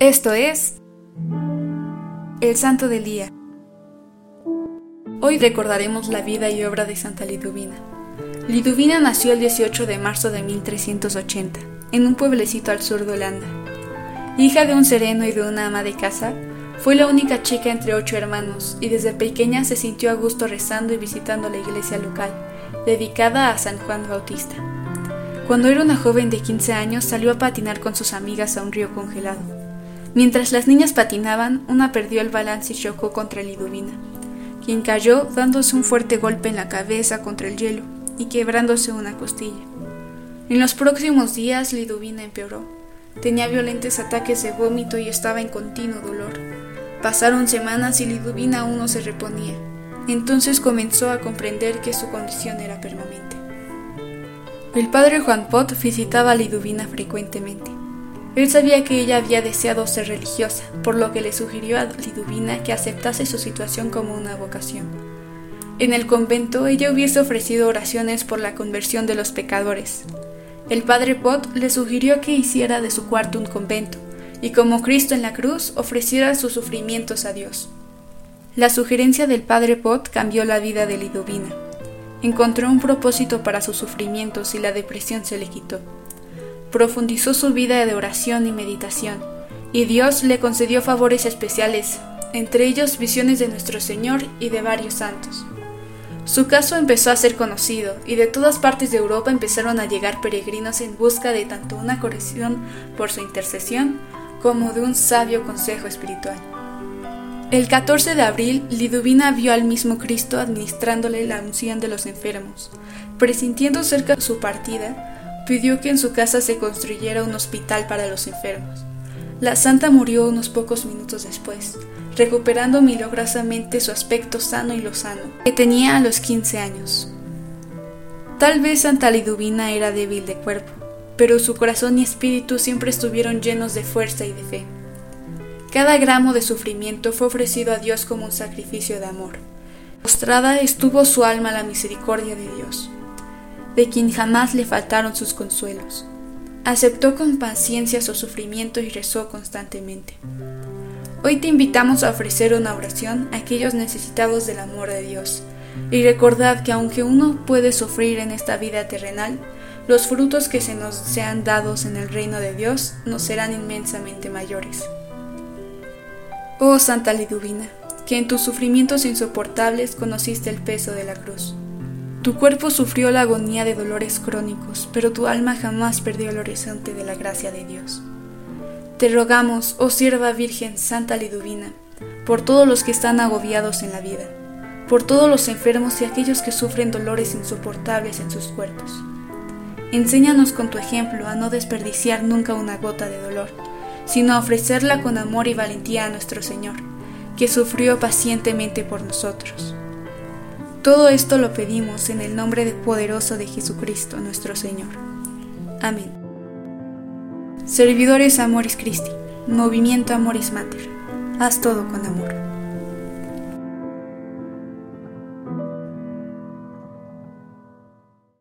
Esto es el Santo del Día. Hoy recordaremos la vida y obra de Santa Liduvina. Liduvina nació el 18 de marzo de 1380, en un pueblecito al sur de Holanda. Hija de un sereno y de una ama de casa, fue la única chica entre ocho hermanos y desde pequeña se sintió a gusto rezando y visitando la iglesia local, dedicada a San Juan Bautista. Cuando era una joven de 15 años salió a patinar con sus amigas a un río congelado. Mientras las niñas patinaban, una perdió el balance y chocó contra Liduvina, quien cayó dándose un fuerte golpe en la cabeza contra el hielo y quebrándose una costilla. En los próximos días Liduvina empeoró. Tenía violentos ataques de vómito y estaba en continuo dolor. Pasaron semanas y Liduvina aún no se reponía. Entonces comenzó a comprender que su condición era permanente. El padre Juan Pot visitaba a Liduvina frecuentemente. Él sabía que ella había deseado ser religiosa, por lo que le sugirió a Liduvina que aceptase su situación como una vocación. En el convento ella hubiese ofrecido oraciones por la conversión de los pecadores. El padre Pot le sugirió que hiciera de su cuarto un convento, y como Cristo en la cruz ofreciera sus sufrimientos a Dios. La sugerencia del padre Pot cambió la vida de Lidovina. Encontró un propósito para sus sufrimientos y la depresión se le quitó. Profundizó su vida de oración y meditación, y Dios le concedió favores especiales, entre ellos visiones de nuestro Señor y de varios santos. Su caso empezó a ser conocido y de todas partes de Europa empezaron a llegar peregrinos en busca de tanto una corrección por su intercesión como de un sabio consejo espiritual. El 14 de abril, Liduvina vio al mismo Cristo administrándole la unción de los enfermos. Presintiendo cerca su partida, pidió que en su casa se construyera un hospital para los enfermos. La santa murió unos pocos minutos después, recuperando milagrosamente su aspecto sano y lozano, que tenía a los 15 años. Tal vez Santa Liduvina era débil de cuerpo, pero su corazón y espíritu siempre estuvieron llenos de fuerza y de fe. Cada gramo de sufrimiento fue ofrecido a Dios como un sacrificio de amor. Postrada estuvo su alma a la misericordia de Dios, de quien jamás le faltaron sus consuelos. Aceptó con paciencia su sufrimiento y rezó constantemente. Hoy te invitamos a ofrecer una oración a aquellos necesitados del amor de Dios, y recordad que aunque uno puede sufrir en esta vida terrenal, los frutos que se nos sean dados en el reino de Dios nos serán inmensamente mayores. Oh Santa Liduvina, que en tus sufrimientos insoportables conociste el peso de la cruz. Tu cuerpo sufrió la agonía de dolores crónicos, pero tu alma jamás perdió el horizonte de la gracia de Dios. Te rogamos, oh sierva Virgen Santa Liduvina, por todos los que están agobiados en la vida, por todos los enfermos y aquellos que sufren dolores insoportables en sus cuerpos Enséñanos con tu ejemplo a no desperdiciar nunca una gota de dolor, sino a ofrecerla con amor y valentía a nuestro Señor, que sufrió pacientemente por nosotros. Todo esto lo pedimos en el nombre poderoso de Jesucristo nuestro Señor. Amén. Servidores Amoris Christi, Movimiento Amoris Mater, haz todo con amor.